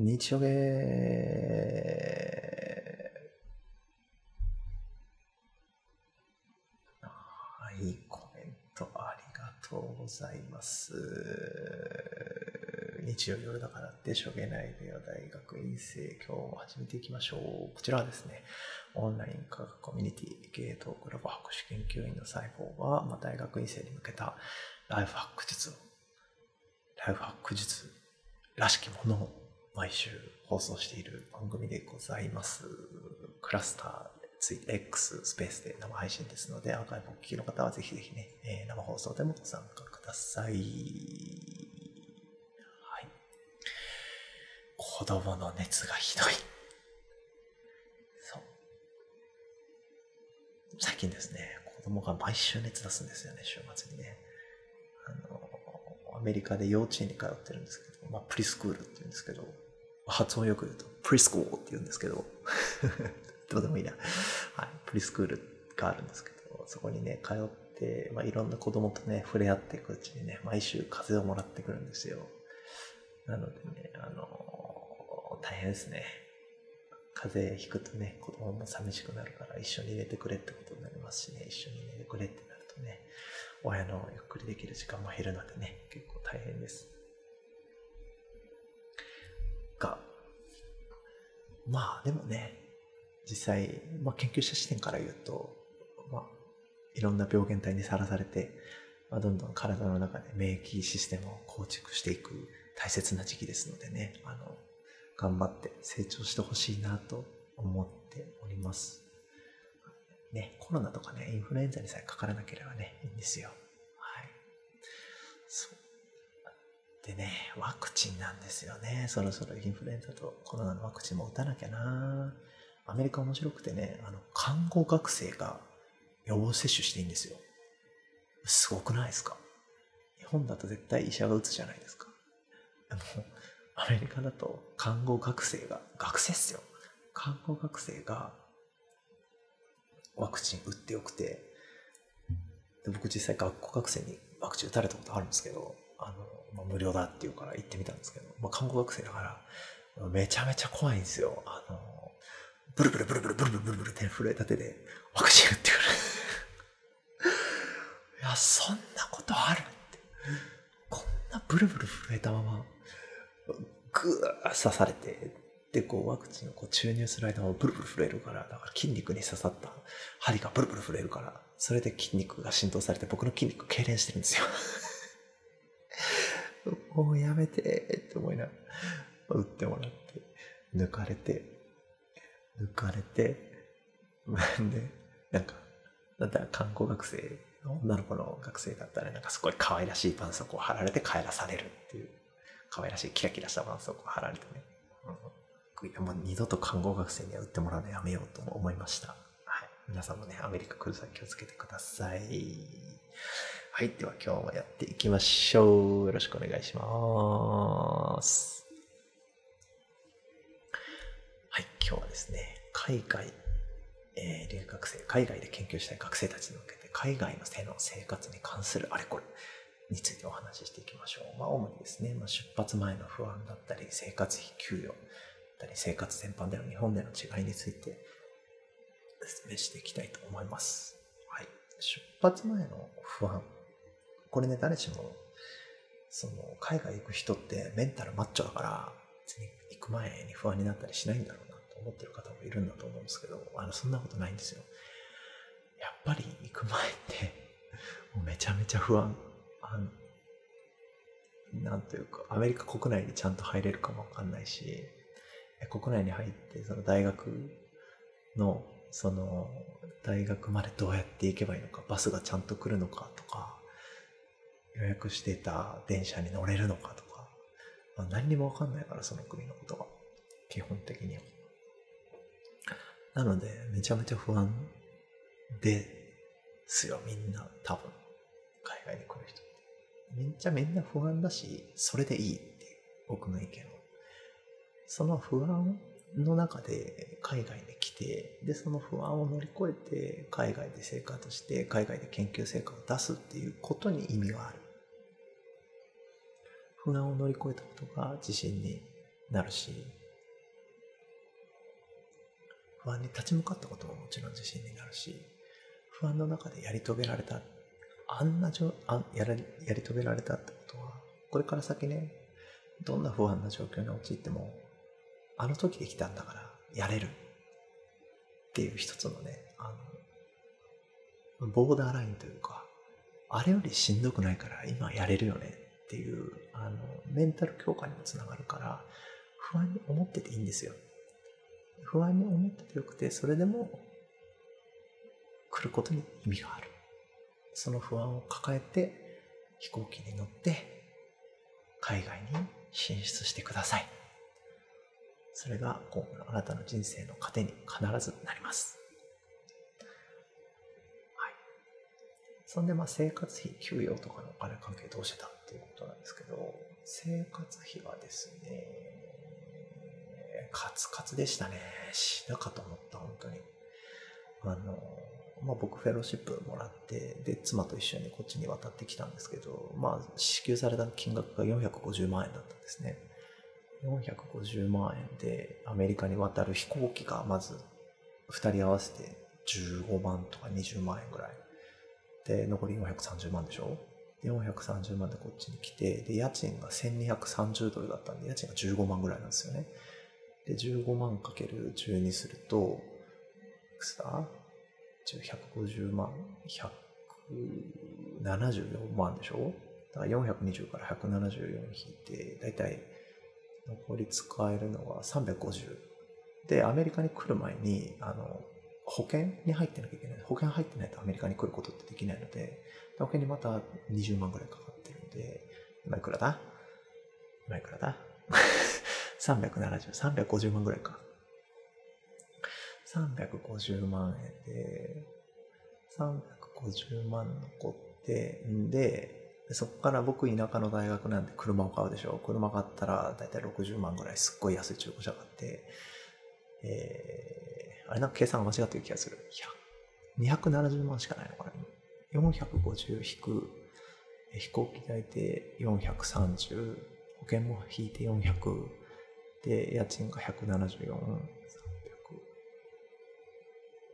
日曜ゲはいいコメントありがとうございます。日曜夜だからってしょげないでよ大学院生今日も始めていきましょう。こちらはですね、オンライン科学コミュニティゲートクラブ博士研究員の細胞が、まあ、大学院生に向けたライフハック術、ライフハック術らしきものを毎週放送している番組でございます。クラスターツイ X スペースで生配信ですので、アーカイブをお聞きの方はぜひぜひね、えー生放送でもご参加ください。はい。子供の熱がひどい。そう。最近ですね、子供が毎週熱出すんですよね、週末にね。あの、アメリカで幼稚園に通ってるんですけど、まあ、プリスクールって言うんですけど、発音よく言うと、プリスクールって言うんですけど、どうでもいいな。はい。プリスクールがあるんですけど、そこにね、通って、まあ、いろんな子供とね、触れ合っていくうちにね、毎週風邪をもらってくるんですよ。なのでね、あの大変ですね。風邪ひくとね、子供も寂しくなるから一緒に寝てくれってことになりますしね、一緒に寝てくれってなるとね、親のゆっくりできる時間も減るのでね、結構大変です。まあでもね、実際、まあ、研究者視点から言うと、まあ、いろんな病原体にさらされて、まあ、どんどん体の中で免疫システムを構築していく大切な時期ですのでね、あの、頑張って成長してほしいなと思っております。ね、コロナとかね、インフルエンザにさえかからなければね、いいんですよ。はい。そう。でね、ワクチンなんですよね。そろそろインフルエンザとコロナのワクチンも打たなきゃなアメリカ面白くてね、あの、看護学生が予防接種していいんですよ。すごくないですか？日本だと絶対医者が打つじゃないですか。でも、アメリカだと看護学生が、学生っすよ。看護学生がワクチン打ってよくて、で僕実際学校学生にワクチン打たれたことあるんですけど、あの、まあ、無料だっていうから行ってみたんですけど、まあ、看護学生だから、めちゃめちゃ怖いんですよ。あの、ブルブルブルブルブルブルブルブルって震えた手でワクチン打ってくる。いや、そんなことあるって。こんなブルブル震えたまま、ぐー刺されて、で、こうワクチンをこう注入する間もブルブル震えるから、だから筋肉に刺さった針がブルブル震えるから、それで筋肉が浸透されて僕の筋肉痙攣してるんですよ。もうやめてって思いながら、打ってもらって、抜かれて、抜かれて、で、なんか、だったら看護学生女の子の学生だったら、なんかすごい可愛らしい絆創膏を貼られて帰らされるっていう、可愛らしいキラキラした絆創膏を貼られてね、うん、もう二度と看護学生には打ってもらうのやめようと思いました。はい。皆さんもね、アメリカ来る際気をつけてください。はい。では今日もやっていきましょう。よろしくお願いします。はい。今日はですね、海外、えー留学生、海外で研究したい学生たちに向けて、海外の手の生活に関するあれこれについてお話ししていきましょう。まあ、主にですね、まあ、出発前の不安だったり、生活費、給与だったり、生活全般での日本での違いについて説明していきたいと思います。はい。出発前の不安。これね、誰しも、その、海外行く人ってメンタルマッチョだから、別に行く前に不安になったりしないんだろうなと思ってる方もいるんだと思うんですけど、あの、そんなことないんですよ。やっぱり行く前って、もうめちゃめちゃ不安。あのなんというか、アメリカ国内にちゃんと入れるかもわかんないし、国内に入って、その大学の、その、大学までどうやって行けばいいのか、バスがちゃんと来るのかとか、予約してた電車に乗れるのかとか、まあ、何にもわかんないから、その国のことが。基本的には。なので、めちゃめちゃ不安ですよ、みんな、多分。海外に来る人って。めっちゃみんな不安だし、それでいいっていう僕の意見は。その不安の中で海外に来て、で、その不安を乗り越えて海外で生活して、海外で研究成果を出すっていうことに意味がある。不安を乗り越えたことが自信になるし、不安に立ち向かったことももちろん自信になるし、不安の中でやり遂げられた、あんなじょあやらやり遂げられたってことは、これから先ね、どんな不安な状況に陥っても、あの時できたんだからやれる。っていう一つのね、あの、ボーダーラインというか、あれよりしんどくないから今やれるよね。っていう、あの、メンタル強化にもつながるから、不安に思ってていいんですよ。不安に思っててよくて、それでも来ることに意味がある。その不安を抱えて飛行機に乗って海外に進出してください。それが今後のあなたの人生の糧に必ずなります。そんでまあ生活費、給与とかのお金関係どうしてたっていうことなんですけど、生活費はですね、カツカツでしたね。死なかと思った、本当に。あの、まあ、僕フェローシップもらってで妻と一緒にこっちに渡ってきたんですけど、まあ、支給された金額が450万円だったんですね450万円でアメリカに渡る飛行機がまず2人合わせて15万とか20万円ぐらいで残り430万でしょ？430万でこっちに来てで家賃が1230ドルだったんで家賃が15万ぐらいなんですよね。で15万かける12するといくつだ？150万、174万でしょ？だから420から174引いて、だいたい残り使えるのは350。で、アメリカに来る前に、あの、保険に入ってなきゃいけない。保険入ってないとアメリカに来ることってできないので、保険にまた20万ぐらいかかってるんで、今いくらだ？今いくらだ ?370、350万ぐらいか。350万円で、350万残って、んで、そこから僕田舎の大学なんで車を買うでしょ。車買ったらだいたい60万ぐらいすっごい安い中古車買って、えー、あれなんか計算が間違ってる気がする。270万しかないのかな。450引く飛行機代で430、保険も引いて400、で、家賃が174、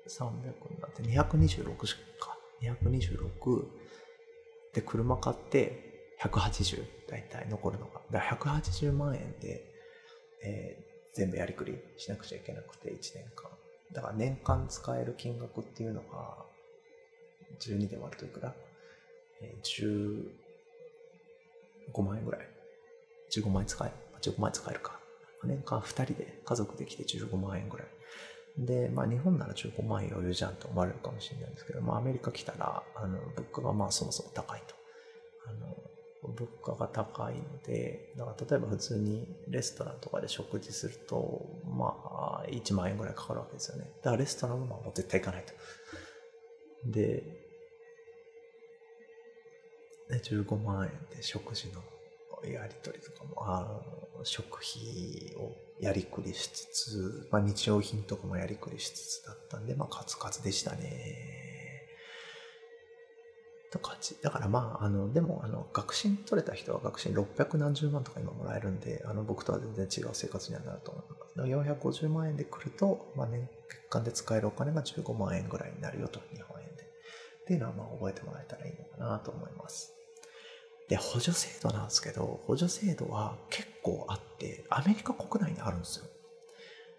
300になって226しか226で車買って180大体残るのがだから180万円で、えー、全部やりくりしなくちゃいけなくて1年間。だから年間使える金額っていうのが12で割るといくら、えー、15万円ぐらい。15万円使え。15万円使えるか。年間2人で家族できて15万円ぐらい。で、まあ日本なら15万円余裕じゃんと思われるかもしれないんですけど、まあアメリカ来たら、あの、物価がまあそもそも高いと。物価が高いので、だから例えば普通にレストランとかで食事すると、まあ1万円ぐらいかかるわけですよね。だからレストランはもう絶対行かないと。で、で15万円で食事のやり取りとかも、あの、食費をやりくりしつつ、まあ、日用品とかもやりくりしつつだったんで、まあ、カツカツでしたね。と感じ。だからまあ、あの、でも、あの、学信取れた人は学信600何十万とか今もらえるんで、あの、僕とは全然違う生活にはなると思います。450万円で来ると、まあ、年間で使えるお金が15万円ぐらいになるよと、日本円で。っていうのは、まあ、覚えてもらえたらいいのかなと思います。で、補助制度なんですけど、補助制度は結構あって、アメリカ国内にあるんですよ。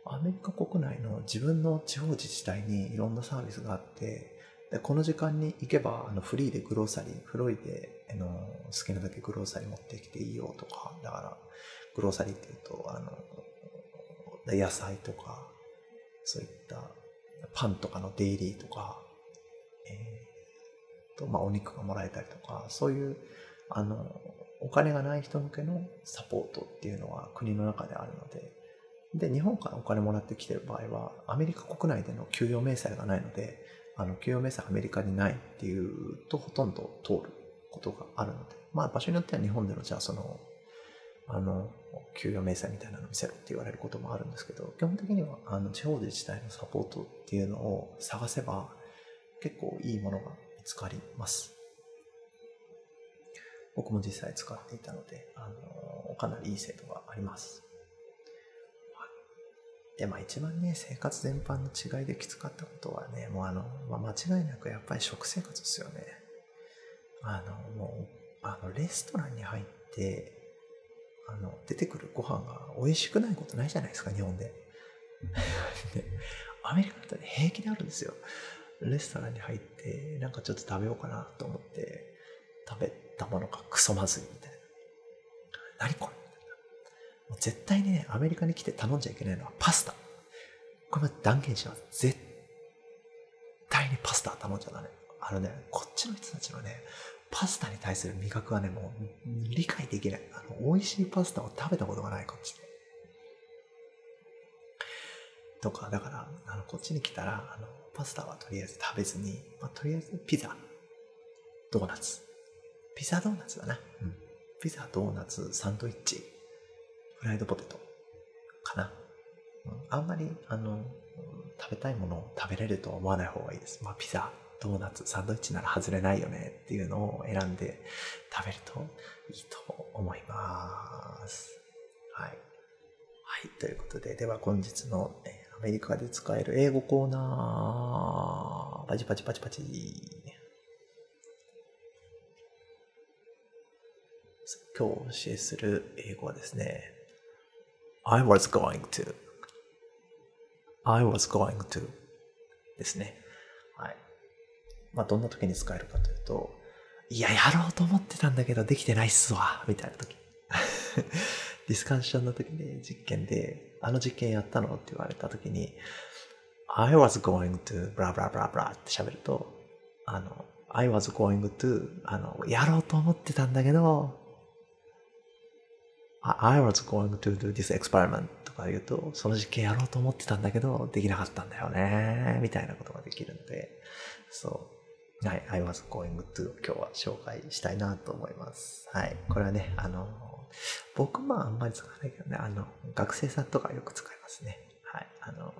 アメリカ国内の自分の地方自治体にいろんなサービスがあって、この時間に行けばあのフリーでグローサリー、フロイであの好きなだけグローサリー持ってきていいよとか、だからグローサリーっていうと、あの野菜とか、そういったパンとかのデイリーとか、えー、と、まあお肉がもらえたりとか、そういうあの、お金がない人向けのサポートっていうのは国の中であるので、で、日本からお金もらってきてる場合は、アメリカ国内での給与明細がないので、あの、給与明細アメリカにないっていうとほとんど通ることがあるので、まあ場所によっては日本でのじゃあその、あの、給与明細みたいなの見せろって言われることもあるんですけど、基本的にはあの地方自治体のサポートっていうのを探せば結構いいものが見つかります。僕も実際使っていたので、あの、かなりいい制度があります。で、まあ一番ね、生活全般の違いできつかったことはね、もうあの、まあ、間違いなくやっぱり食生活ですよね。あの、もう、あの、レストランに入って、あの、出てくるご飯が美味しくないことないじゃないですか、日本で。アメリカだとね、平気であるんですよ。レストランに入って、なんかちょっと食べようかなと思って、食べたものがクソまずいみたいな。何これ絶対にね、アメリカに来て頼んじゃいけないのはパスタ。これも断言します。絶対にパスタ頼んじゃダメ。あのね、こっちの人たちのね、パスタに対する味覚はね、もう理解できない。あの、美味しいパスタを食べたことがない、こっちで。とか、だから、あの、こっちに来たら、あの、パスタはとりあえず食べずに、まあ、とりあえずピザ、ドーナツ。ピザドーナツだな。うん。ピザ、ドーナツ、サンドイッチ、フライドポテトかな。あんまり、あの、食べたいものを食べれるとは思わない方がいいです。まあ、ピザ、ドーナツ、サンドイッチなら外れないよねっていうのを選んで食べるといいと思います。はい。はい。ということで、では本日の、アメリカで使える英語コーナー、パチパチパチパチ。今日お教えする英語はですね、I was going to I was going to ですね。はい。まあ、どんな時に使えるかというと、いや、やろうと思ってたんだけど、できてないっすわ、みたいな時。ディスカッションの時に実験で、あの実験やったのって言われた時に、I was going to blah blah blah blah って喋ると、あの、I was going to あの、やろうと思ってたんだけど、I was going to do this experiment とか言うと、その実験やろうと思ってたんだけど、できなかったんだよね、みたいなことができるので、そう。はい、I was going to 今日は紹介したいなと思います。はい。これはね、あの、僕もあんまり使わないけどね、あの、学生さんとかよく使いますね。はい。あの、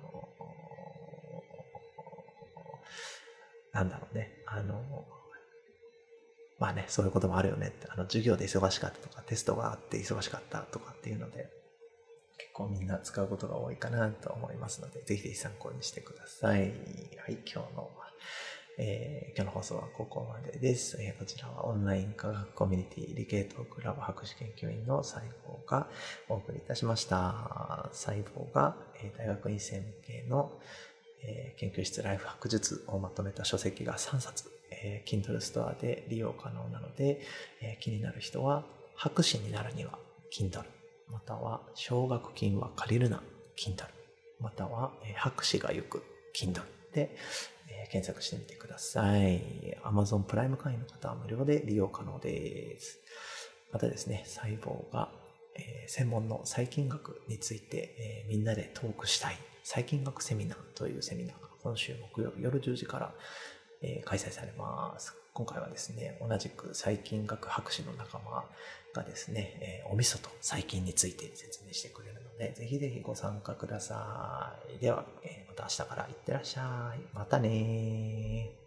なんだろうね。あの、まあね、そういうこともあるよねって、あの、授業で忙しかったとか、テストがあって忙しかったとかっていうので、結構みんな使うことが多いかなと思いますので、ぜひぜひ参考にしてください。はい、今日の、えー、今日の放送はここまでです。えー、こちらはオンライン科学コミュニティ理系トクラブ博士研究員の細胞がお送りいたしました。細胞が、えー、大学院生向けの、え、研究室ライフ博術をまとめた書籍が3冊えー、Kindle ストアで利用可能なので、えー、気になる人は、博士になるには Kindle、または奨学金は借りるな Kindle、または、えー、博士が行く Kindle で、えー、検索してみてください。Amazon プライム会員の方は無料で利用可能です。またですね、細胞が、えー、専門の細菌学について、えー、みんなでトークしたい細菌学セミナーというセミナーが今週木曜日夜10時からえー、開催されます。今回はですね、同じく細菌学博士の仲間がですね、えー、お味噌と細菌について説明してくれるので、ぜひぜひご参加ください。では、えー、また明日からいってらっしゃい。またね